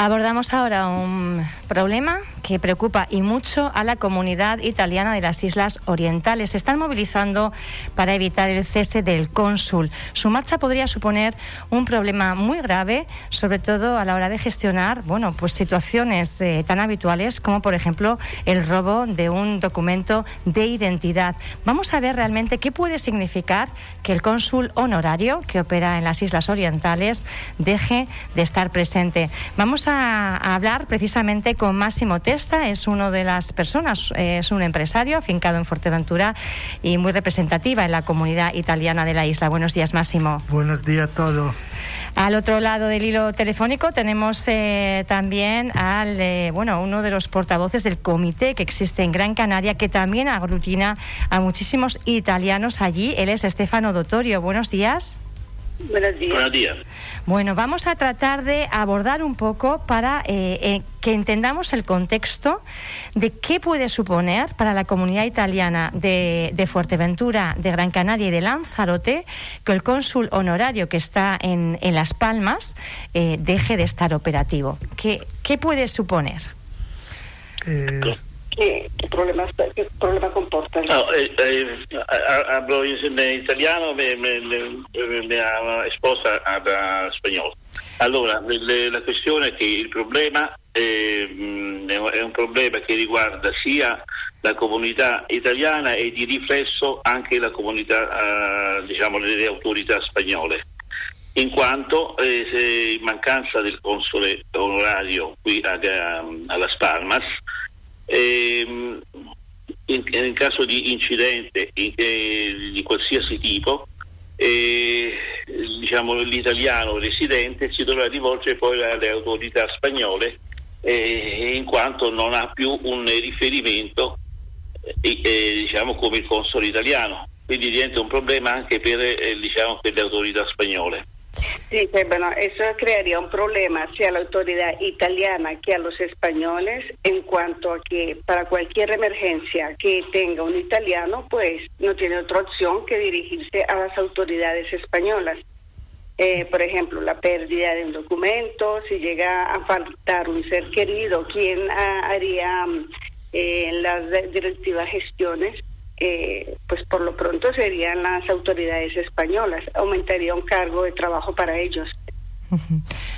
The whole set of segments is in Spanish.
Abordamos ahora un problema que preocupa y mucho a la comunidad italiana de las Islas Orientales. Se están movilizando para evitar el cese del cónsul. Su marcha podría suponer un problema muy grave, sobre todo a la hora de gestionar, bueno, pues situaciones eh, tan habituales como, por ejemplo, el robo de un documento de identidad. Vamos a ver realmente qué puede significar que el cónsul honorario que opera en las Islas Orientales deje de estar presente. Vamos a, hablar precisamente con Máximo Es uno de las personas, eh, es un empresario afincado en Fuerteventura y muy representativa en la comunidad italiana de la isla. Buenos días, Máximo. Buenos días a todos. Al otro lado del hilo telefónico tenemos eh, también al eh, bueno uno de los portavoces del comité que existe en Gran Canaria que también aglutina a muchísimos italianos allí. Él es Estefano Dottorio. Buenos días. Buenos días. Buenos días. Bueno, vamos a tratar de abordar un poco para eh, eh, que entendamos el contexto de qué puede suponer para la comunidad italiana de, Fuerteventura, de Gran Canaria y de Lanzarote que el cónsul honorario que está en, Las Palmas eh, deje de estar operativo. ¿Qué, qué puede suponer? ¿Qué, problemas, qué problema comporta? No, eh, eh, hablo en italiano, me, me, me, me ha esposa a spagnolo. Allora, le, la questione è che il problema eh, è un problema che riguarda sia la comunità italiana e di riflesso anche la comunità, eh, diciamo, le autorità spagnole in quanto eh, in mancanza del console onorario qui a, a, alla Spalmas ehm, in, in, caso di incidente in, eh, di qualsiasi tipo, eh, diciamo, l'italiano residente si dovrà rivolgere poi alle autorità spagnole eh, in quanto non ha più un riferimento eh, eh, diciamo, come il console italiano. Quindi diventa un problema anche per, eh, diciamo, per le autorità spagnole. Sí, bueno, eso crearía un problema hacia la autoridad italiana que a los españoles en cuanto a que para cualquier emergencia que tenga un italiano, pues no tiene otra opción que dirigirse a las autoridades españolas. Eh, por ejemplo, la pérdida de un documento, si llega a faltar un ser querido, ¿quién haría eh, las directivas gestiones? Eh, pues por lo pronto serían las autoridades españolas. Aumentaría un cargo de trabajo para ellos.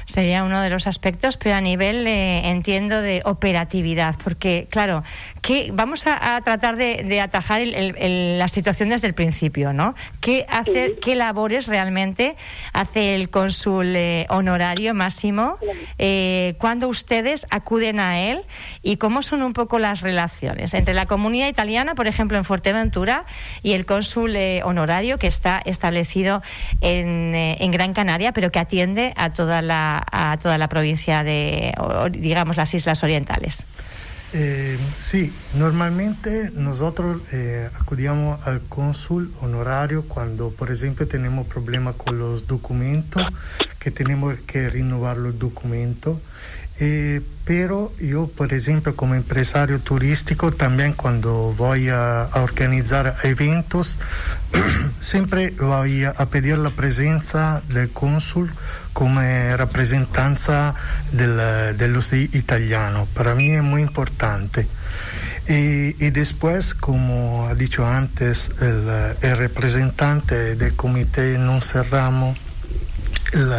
Sería uno de los aspectos, pero a nivel, eh, entiendo, de operatividad, porque, claro, que vamos a, tratar de, atajar la situación desde el principio, ¿no? ¿Qué, hacer, ¿Qué labores realmente hace el cónsul eh, honorario máximo eh, cuando ustedes acuden a él y cómo son un poco las relaciones entre la comunidad italiana, por ejemplo, en Fuerteventura, y el cónsul honorario que está establecido en, en Gran Canaria, pero que atiende a toda la, a toda la provincia de, digamos, las Islas Orientales. Eh, sí, normalmente nosotros eh, acudimos al cónsul honorario cuando, por ejemplo, tenemos problemas con los documentos, que tenemos que renovar los documentos. Eh, pero yo, por ejemplo, como empresario turístico, también cuando voy a, organizar eventos, siempre voy a, pedir la presencia del cónsul como representanza de los italianos. Para mí es muy importante. Y, después, como ha dicho antes, el, el representante del comité non cerramos el,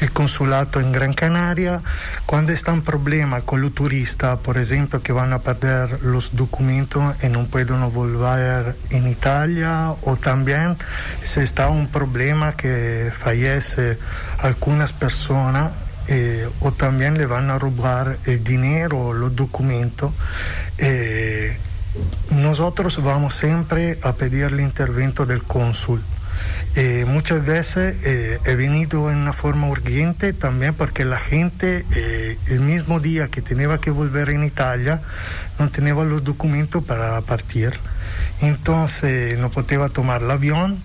el, consulato en Gran Canaria, cuando está un problema con los turistas, por ejemplo, que van a perder los documentos y no pueden volver en Italia, o también si está un problema que fallece algunas personas, eh, o también le van a robar el dinero o los documentos. Eh, nosotros vamos siempre a pedir el intervento del cónsul. Eh, muchas veces eh, he venido en una forma urgente también porque la gente eh, el mismo día que tenía que volver en Italia no tenía los documentos para partir. Entonces no podía tomar el avión.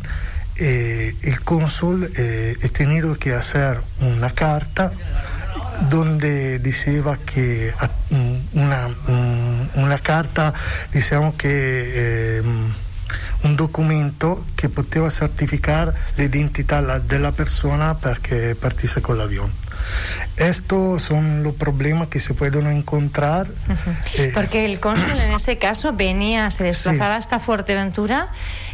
el cónsul he tenido que hacer una carta donde decía que una, una carta, decíamos que un documento che poteva certificare l'identità della persona perché partisse con l'avione. Estos son los problemas que se pueden encontrar. Eh, Porque el cónsul en ese caso venía, se desplazaba hasta Fuerteventura,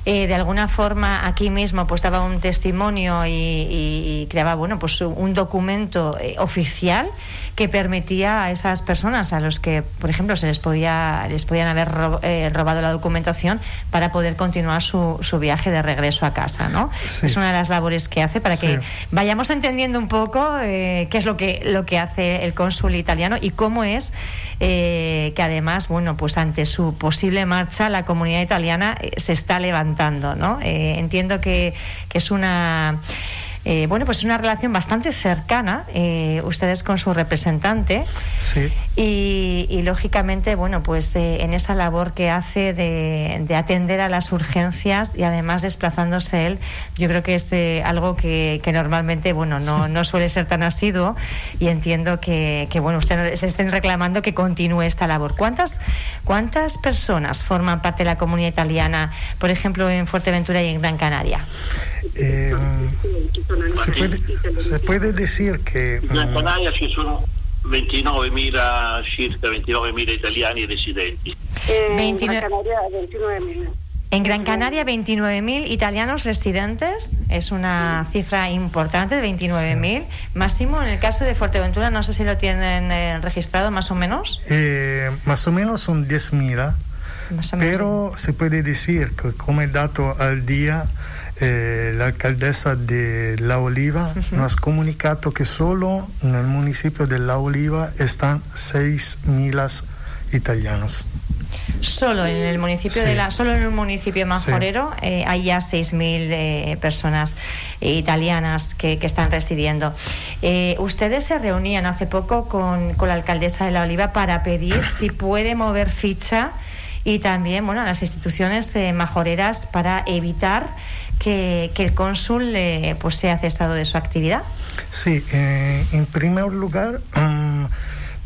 eh, de alguna forma aquí mismo pues daba un testimonio y, creaba bueno pues un documento eh, oficial que permitía a esas personas a los que, por ejemplo, se les podía les podían haber robado la documentación para poder continuar su, su viaje de regreso a casa, ¿no? Es una de las labores que hace para que vayamos entendiendo un poco qué es lo que lo que hace el cónsul italiano y cómo es eh, que además, bueno, pues ante su posible marcha la comunidad italiana eh, se está levantando, ¿no? Eh, entiendo que, que es una eh, bueno, pues es una relación bastante cercana, eh, ustedes con su representante. Sí. Y, lógicamente, bueno, pues eh, en esa labor que hace de, atender a las urgencias y además desplazándose él, yo creo que es algo que, normalmente, bueno, no, no suele ser tan asiduo y entiendo que, bueno, ustedes estén reclamando que continúe esta labor. ¿Cuántas, ¿Cuántas personas forman parte de la comunidad italiana, por ejemplo, en Fuerteventura y en Gran Canaria? Eh, se, puede, se, puede, decir que... En Gran Canaria ci sono 29.000, circa 29.000 italiani residenti. En 29... Canaria 29.000. En Gran Canaria, 29.000 italianos residentes, es una cifra importante, 29.000. Máximo, en el caso de Fuerteventura, no sé si lo tienen eh, registrado más o menos. Eh, más o menos son 10.000, pero se puede decir que como dato al día, eh, la alcaldesa de La Oliva nos ha comunicado que solo en el municipio de La Oliva están 6.000 italianos. Solo en el municipio de la, solo en el municipio majorero eh, hay ya 6.000 eh, personas italianas que, están residiendo. ustedes se reunían hace poco con, con la alcaldesa de La Oliva para pedir si puede mover ficha y también bueno, a las instituciones majoreras para evitar que, el cónsul eh, pues sea cesado de su actividad? Sí, eh, en primer lugar, um,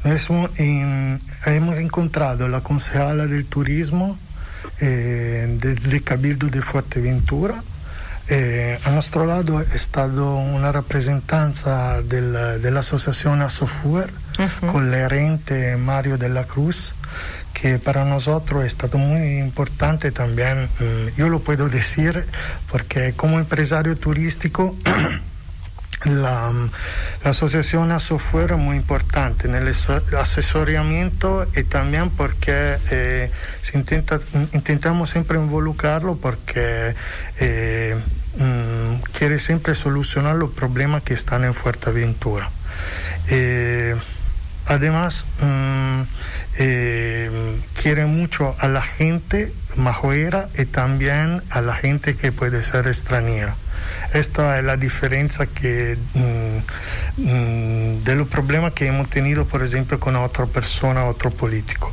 hemos encontrado la concejala del turismo eh, del, Cabildo de Fuerteventura. a nuestro lado ha estado una representanza de la asociación Asofuer con el gerente Mario de la Cruz que para nosotros ha estado muy importante también, mm, yo lo puedo decir porque como empresario turístico, la, la, asociación Asofuera es muy importante en el asesoramiento y también porque eh, se intenta, intentamos siempre involucrarlo porque eh, mm, quiere siempre solucionar los problemas que están en Fuerteventura. Eh, además, mm, eh, quiere mucho a la gente majoera y también a la gente que puede ser extranjera. Esta es la diferencia que, mm, mm, de los problemas que hemos tenido, por ejemplo, con otra persona, otro político.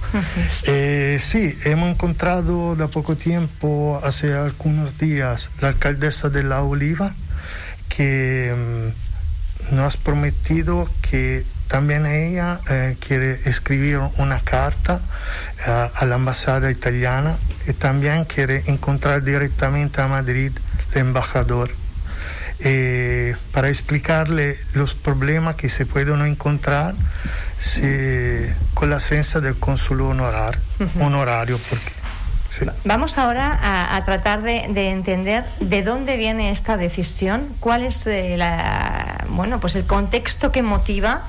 Eh, sí, hemos encontrado de poco tiempo, hace algunos días, la alcaldesa de La Oliva, que nos ha prometido que también ella eh, quiere escribir una carta eh, a la embajada italiana y también quiere encontrar directamente a Madrid el embajador eh, para explicarle los problemas que se pueden encontrar con la ausencia del cónsul honorar, honorario. Porque, Vamos ahora a, tratar de, entender de dónde viene esta decisión, cuál es la, bueno, pues el contexto que motiva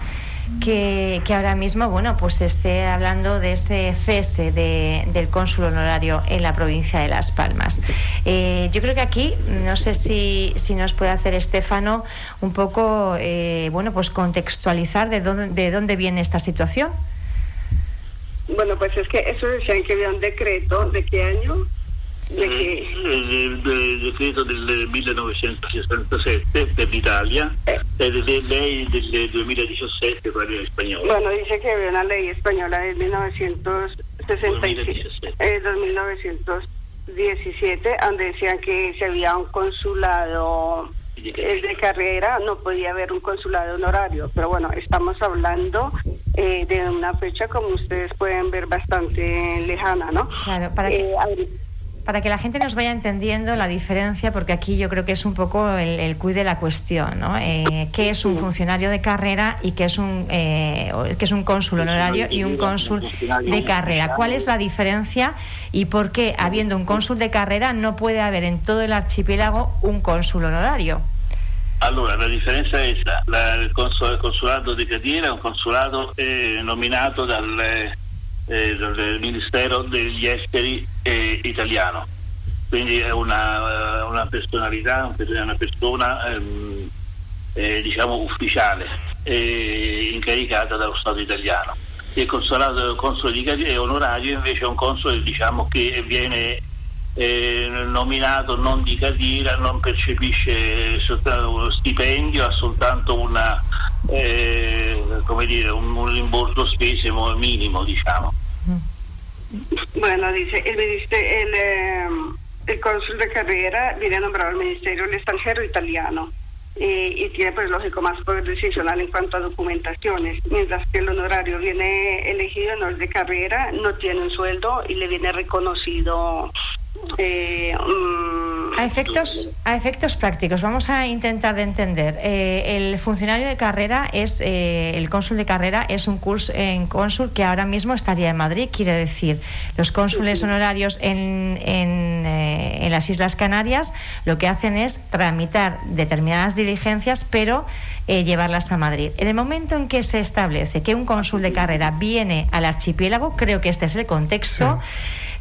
que, ahora mismo, bueno, pues esté hablando de ese cese del cónsul honorario en la provincia de Las Palmas. Eh, yo creo que aquí, no sé si, si nos puede hacer Estefano un poco, eh, bueno, pues contextualizar de dónde, de dónde viene esta situación. Bueno, pues es que eso decían que había un decreto, ¿de qué año? Del, del decreto del 1967 per l'Italia eh. e delle lei del 2017 per il spagnolo. Bueno, dice que había una ley española del 1967, eh, 1917, donde decían que si había un consulado el de carrera no podía haber un consulado honorario, pero bueno, estamos hablando eh, de una fecha como ustedes pueden ver bastante lejana, ¿no? Claro, para que... Eh, para que la gente nos vaya entendiendo la diferencia, porque aquí yo creo que es un poco el, el cuid de la cuestión, ¿no? Eh, ¿Qué es un funcionario de carrera y qué es un, eh, qué es un cónsul honorario y un cónsul de carrera? ¿Cuál es la diferencia y por qué, habiendo un cónsul de carrera, no puede haber en todo el archipiélago un cónsul honorario? Allora, la differenza è questa, la, il, consolato di Catira è un consolato eh, nominato dal, eh, dal, Ministero degli Esteri eh, italiano, quindi è una, una personalità, una persona ehm, eh, diciamo ufficiale incaricata dallo Stato italiano. Il consolato console di è onorario invece è un console diciamo, che viene eh, nominato non di carriera, non percepisce uno stipendio, ha soltanto una, eh, come dire, un, un, rimborso spese minimo, diciamo. Bueno, dice, el, el, eh, el cónsul de carrera viene nombrado al Ministerio del Extranjero italiano. Y tiene pues lógico más poder decisional en cuanto a documentaciones, mientras que el honorario viene elegido no es de carrera, no tiene un sueldo y le viene reconocido eh, mm, a efectos a efectos prácticos. Vamos a intentar de entender. Eh, el funcionario de carrera es eh, el cónsul de carrera es un curso en cónsul que ahora mismo estaría en Madrid quiere decir los cónsules honorarios en, en, en las Islas Canarias lo que hacen es tramitar determinadas diligencias pero llevarlas a Madrid. En el momento en que se establece que un cónsul de carrera viene al archipiélago, creo que este es el contexto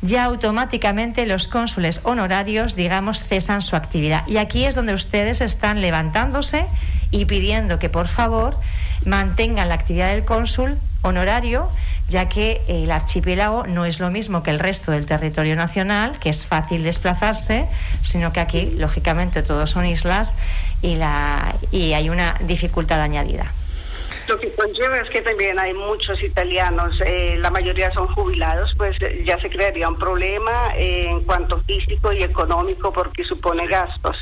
ya automáticamente los cónsules honorarios, digamos, cesan su actividad. Y aquí es donde ustedes están levantándose y pidiendo que, por favor, mantengan la actividad del cónsul honorario, ya que el archipiélago no es lo mismo que el resto del territorio nacional, que es fácil desplazarse, sino que aquí, lógicamente, todos son islas y, la, y hay una dificultad añadida. Lo que conlleva es que también hay muchos italianos, eh, la mayoría son jubilados, pues eh, ya se crearía un problema eh, en cuanto físico y económico porque supone gastos.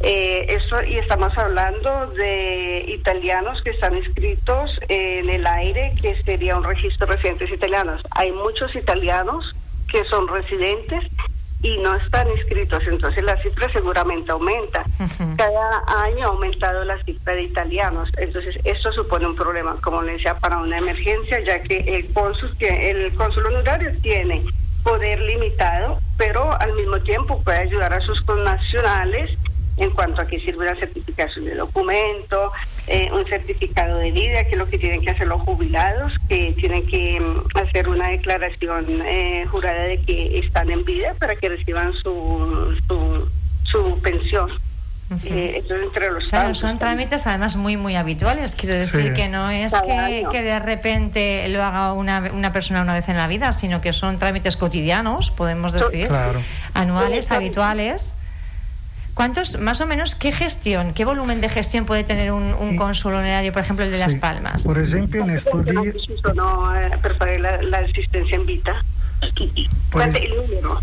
eso y estamos hablando de italianos que están inscritos en el aire, que sería un registro de residentes italianos. Hay muchos italianos que son residentes y no están inscritos, entonces la cifra seguramente aumenta. Cada año ha aumentado la cifra de italianos, entonces esto supone un problema, como le decía, para una emergencia, ya que el cónsul, que el cónsul honorario tiene poder limitado, pero al mismo tiempo puede ayudar a sus connacionales en cuanto a que sirve la certificación de documento, eh, un certificado de vida, que es lo que tienen que hacer los jubilados, que tienen que mm, hacer una declaración eh, jurada de que están en vida para que reciban su, su, pensión. Eh, entre los claro, son trámites además muy muy habituales. Quiero decir que no es que, que, de repente lo haga una, una, persona una vez en la vida, sino que son trámites cotidianos, podemos decir, anuales, habituales. ¿Cuántos, más o menos, qué gestión, qué volumen de gestión puede tener un, un cónsul honorario, por ejemplo, el de Las Palmas? Por ejemplo, en días... No, eh, la, la asistencia en vita. Pues, el número?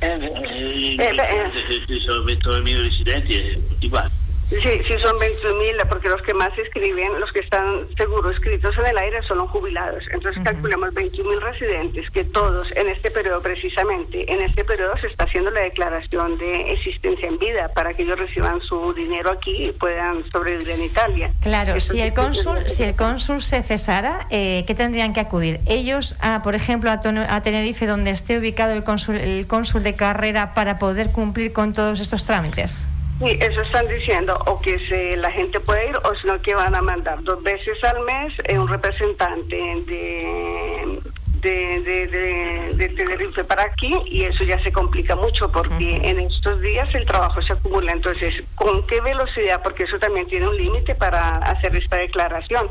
Eh, eh, eh, sono 20.000 residenti tutti quanti. Sí, sí son 20.000, porque los que más escriben, los que están seguros escritos en el aire son los jubilados. Entonces calculamos 21.000 residentes, que todos en este periodo precisamente, en este periodo se está haciendo la declaración de existencia en vida para que ellos reciban su dinero aquí y puedan sobrevivir en Italia. Claro, si el cónsul, si el cónsul se cesara, eh, ¿qué tendrían que acudir? Ellos, a, por ejemplo, a, a Tenerife, donde esté ubicado el cónsul, el cónsul de carrera, para poder cumplir con todos estos trámites. Sí, eso están diciendo, o que se, la gente puede ir, o sino que van a mandar dos veces al mes eh, un representante de, de, de, Tenerife para aquí, y eso ya se complica mucho, porque en estos días el trabajo se acumula. Entonces, ¿con qué velocidad? Porque eso también tiene un límite para hacer esta declaración.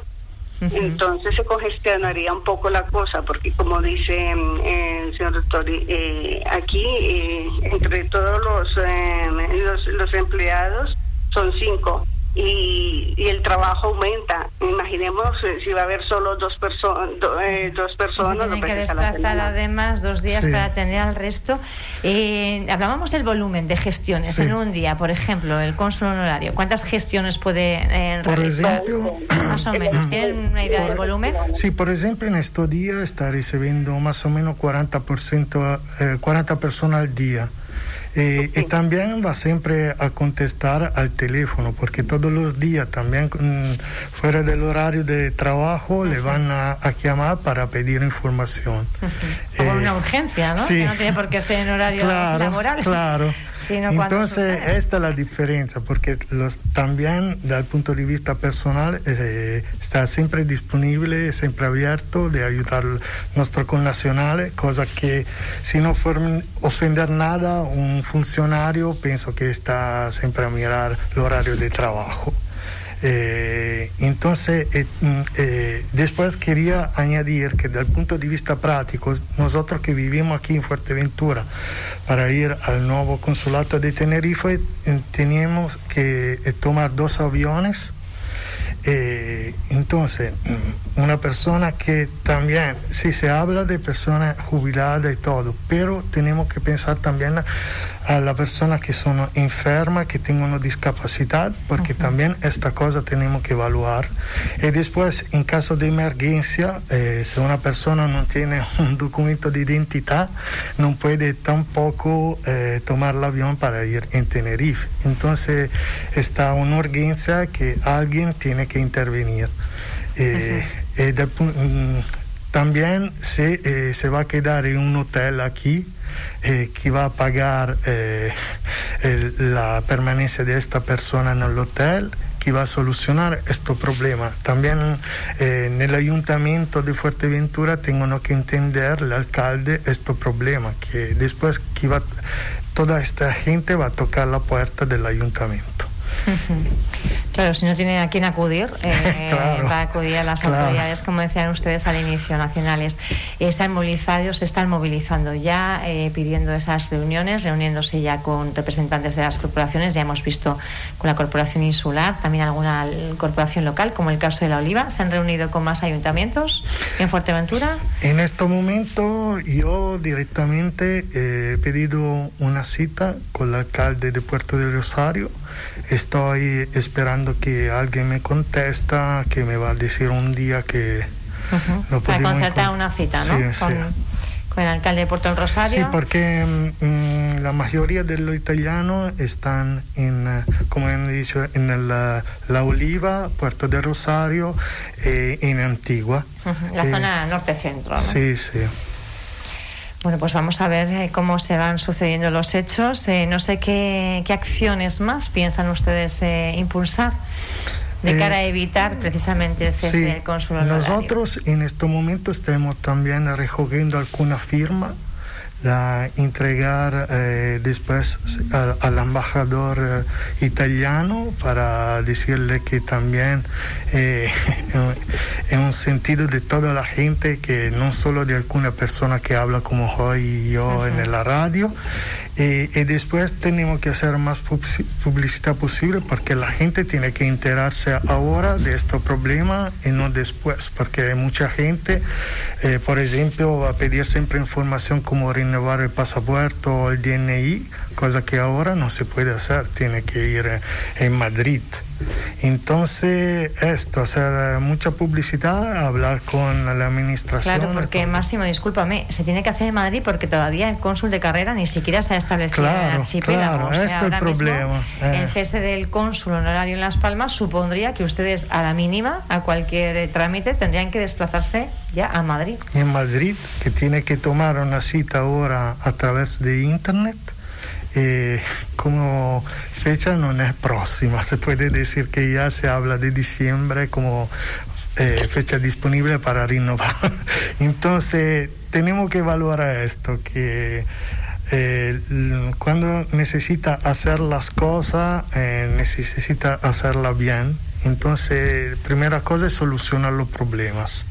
Entonces se congestionaría un poco la cosa, porque como dice mm, el señor doctor, eh, aquí eh, entre todos los, eh, los, los empleados son cinco y, y, el trabajo aumenta. Imaginemos eh, si va a haber solo dos, perso eh, dos personas. Se tienen que desplazar además dos días para atender al resto. Eh, hablábamos del volumen de gestiones en un día, por ejemplo, el cónsul honorario. ¿Cuántas gestiones puede eh, realizar? más o menos. ¿Tienen una idea del volumen? Sí, por ejemplo, en estos días está recibiendo más o menos 40%, 40 personas al día. Eh, y también va siempre a contestar al teléfono, porque todos los días también mm, fuera del horario de trabajo le van a, llamar para pedir información. Como una urgencia, ¿no? Que no tiene por qué ser en horario laboral. Claro. Entonces, esta es la diferencia, porque los, también, desde el punto de vista personal, eh, está siempre disponible, siempre abierto de ayudar a nuestros connacionales, cosa que, si no ofender nada, un funcionario, pienso que está siempre a mirar el horario de trabajo. Eh, entonces, eh, mm, eh, después quería añadir que desde el punto de vista práctico, nosotros que vivimos aquí en Fuerteventura, para ir al nuevo consulado de Tenerife, teníamos que tomar dos aviones. Entonces, mm, una persona que también, si se habla de personas jubiladas y todo, pero tenemos que pensar también las personas que son enfermas, que tienen una discapacidad, porque también esta cosa tenemos que evaluar. Y después, en caso de emergencia, eh, si una persona no tiene un documento de identidad, no puede tampoco eh, tomar el avión para ir en Tenerife. Entonces, está una urgencia que alguien tiene que intervenir. Eh, mm, también se, se va a quedar en un hotel aquí eh, que va a pagar eh, la permanencia de esta persona en el hotel que va a solucionar este problema. También eh, en el ayuntamiento de Fuerteventura tengo que entender el alcalde este problema, que después que va, toda esta gente va a tocar la puerta del ayuntamiento. Claro, si no tiene a quién acudir, eh, va a acudir a las autoridades, como decían ustedes al inicio, nacionales. están movilizados, se están movilizando ya, eh, pidiendo esas reuniones, reuniéndose ya con representantes de las corporaciones. Ya hemos visto con la Corporación Insular, también alguna corporación local, como el caso de la Oliva. ¿Se han reunido con más ayuntamientos en Fuerteventura? En este momento, yo directamente he pedido una cita con el alcalde de Puerto de Rosario estoy esperando que alguien me contesta, que me va a decir un día que Para concertar una cita, ¿no? con, el alcalde de Puerto del Rosario. Sí, porque mm, la mayoría de los italianos están en, como he dicho, en la, Oliva, Puerto del Rosario, eh, en Antigua. La zona norte-centro, ¿no? Sí, sí. Bueno, pues vamos a ver eh, cómo se van sucediendo los hechos. Eh, no sé qué, acciones más piensan ustedes eh, impulsar de cara a evitar precisamente el cese del cónsul Nosotros en este momento estamos también recogiendo alguna firma la entregar eh, después al, embajador eh, italiano para decirle que también eh, en un sentido de toda la gente que no solo de alguna persona que habla como hoy y yo en la radio. Y, después tenemos que hacer más publicidad posible porque la gente tiene que enterarse ahora de este problema y no después, porque hay mucha gente, eh, por ejemplo, va a pedir siempre información como renovar el pasaporte o el DNI, cosa que ahora no se puede hacer, tiene que ir en Madrid. Entonces, esto, hacer mucha publicidad, hablar con la administración. Claro, porque Máximo, discúlpame, se tiene que hacer en Madrid porque todavía el cónsul de carrera ni siquiera se ha establecido en el archipiélago. Claro, este es el problema. El eh. cese del cónsul honorario en Las Palmas supondría que ustedes, a la mínima, a cualquier trámite, tendrían que desplazarse ya a Madrid. En Madrid, que tiene que tomar una cita ahora a través de Internet eh, como fecha no es próxima, se puede decir que ya se habla de diciembre como eh, fecha disponible para renovar. Entonces, tenemos que evaluar esto, que eh, cuando necesita hacer las cosas, necesita hacerlas bien. Entonces, primera cosa es solucionar los problemas.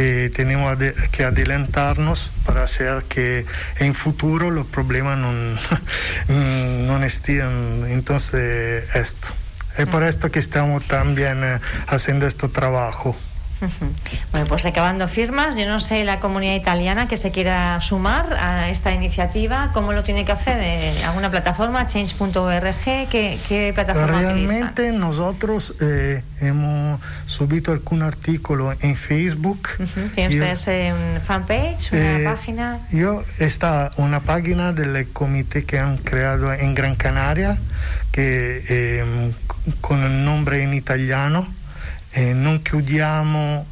Eh, tenemos que adelantarnos para hacer que en futuro los problemas no, no estén. Entonces, esto. Es por esto que estamos también eh, haciendo este trabajo. Bueno, pues recabando firmas, yo no sé la comunidad italiana que se quiera sumar a esta iniciativa, ¿cómo lo tiene que hacer? Eh, ¿Alguna plataforma? ¿Change.org? ¿Qué, qué plataforma Realmente nosotros eh, hemos subido algún artículo en Facebook. ¿Tienen ustedes un fanpage, una eh, página? Yo, está una página del comité que han creado en Gran Canaria, que con el nombre en italiano eh, non chiudiamo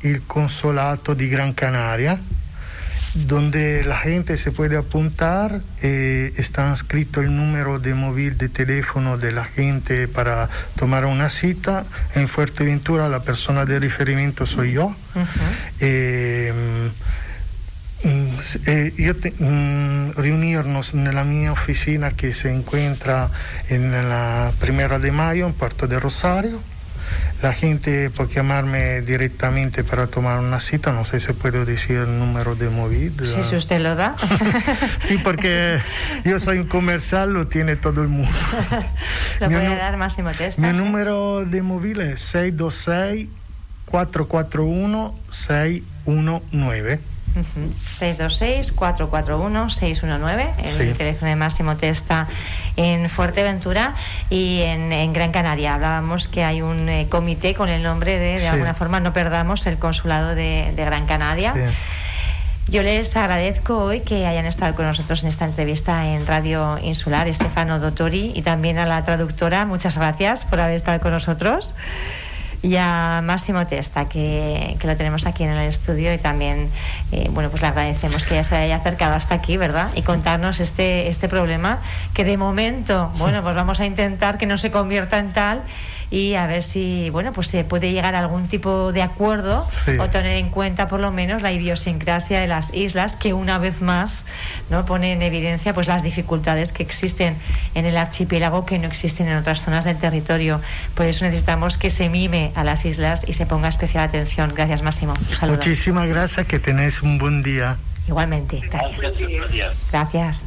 il consolato di Gran Canaria, donde la gente se puede apuntar, eh, está inscrito el número de móvil de teléfono de la gente para tomar una cita. En Fuerteventura la persona de referimiento soy yo. Uh -huh. eh, eh, io te, mm, riunirnos nella mia oficina che si encuentra en la primera de mayo en Puerto de Rosario La gente puede llamarme directamente para tomar una cita, no sé si puedo decir el número de móvil. Sí, si usted lo da. sí, porque yo soy un comercial, lo tiene todo el mundo. lo mi puede dar Máximo Testa. Mi número de móvil es 626 441 619. 626-441-619, el teléfono de Máximo Testa en Fuerteventura y en, Gran Canaria. Hablábamos que hay un eh, comité con el nombre de, de alguna forma, no perdamos el consulado de, Gran Canaria. Yo les agradezco hoy que hayan estado con nosotros en esta entrevista en Radio Insular, Estefano Dottori, y también a la traductora. Muchas gracias por haber estado con nosotros y a Máximo Testa, que, que, lo tenemos aquí en el estudio y también, eh, bueno, pues le agradecemos que ya se haya acercado hasta aquí, ¿verdad? Y contarnos este, este problema que de momento, bueno, pues vamos a intentar que no se convierta en tal y a ver si bueno pues se puede llegar a algún tipo de acuerdo o tener en cuenta por lo menos la idiosincrasia de las islas que una vez más no pone en evidencia pues las dificultades que existen en el archipiélago que no existen en otras zonas del territorio. Por eso necesitamos que se mime a las islas y se ponga especial atención. Gracias Máximo. Muchísimas gracias que tenéis un buen día. Igualmente. Gracias. Gracias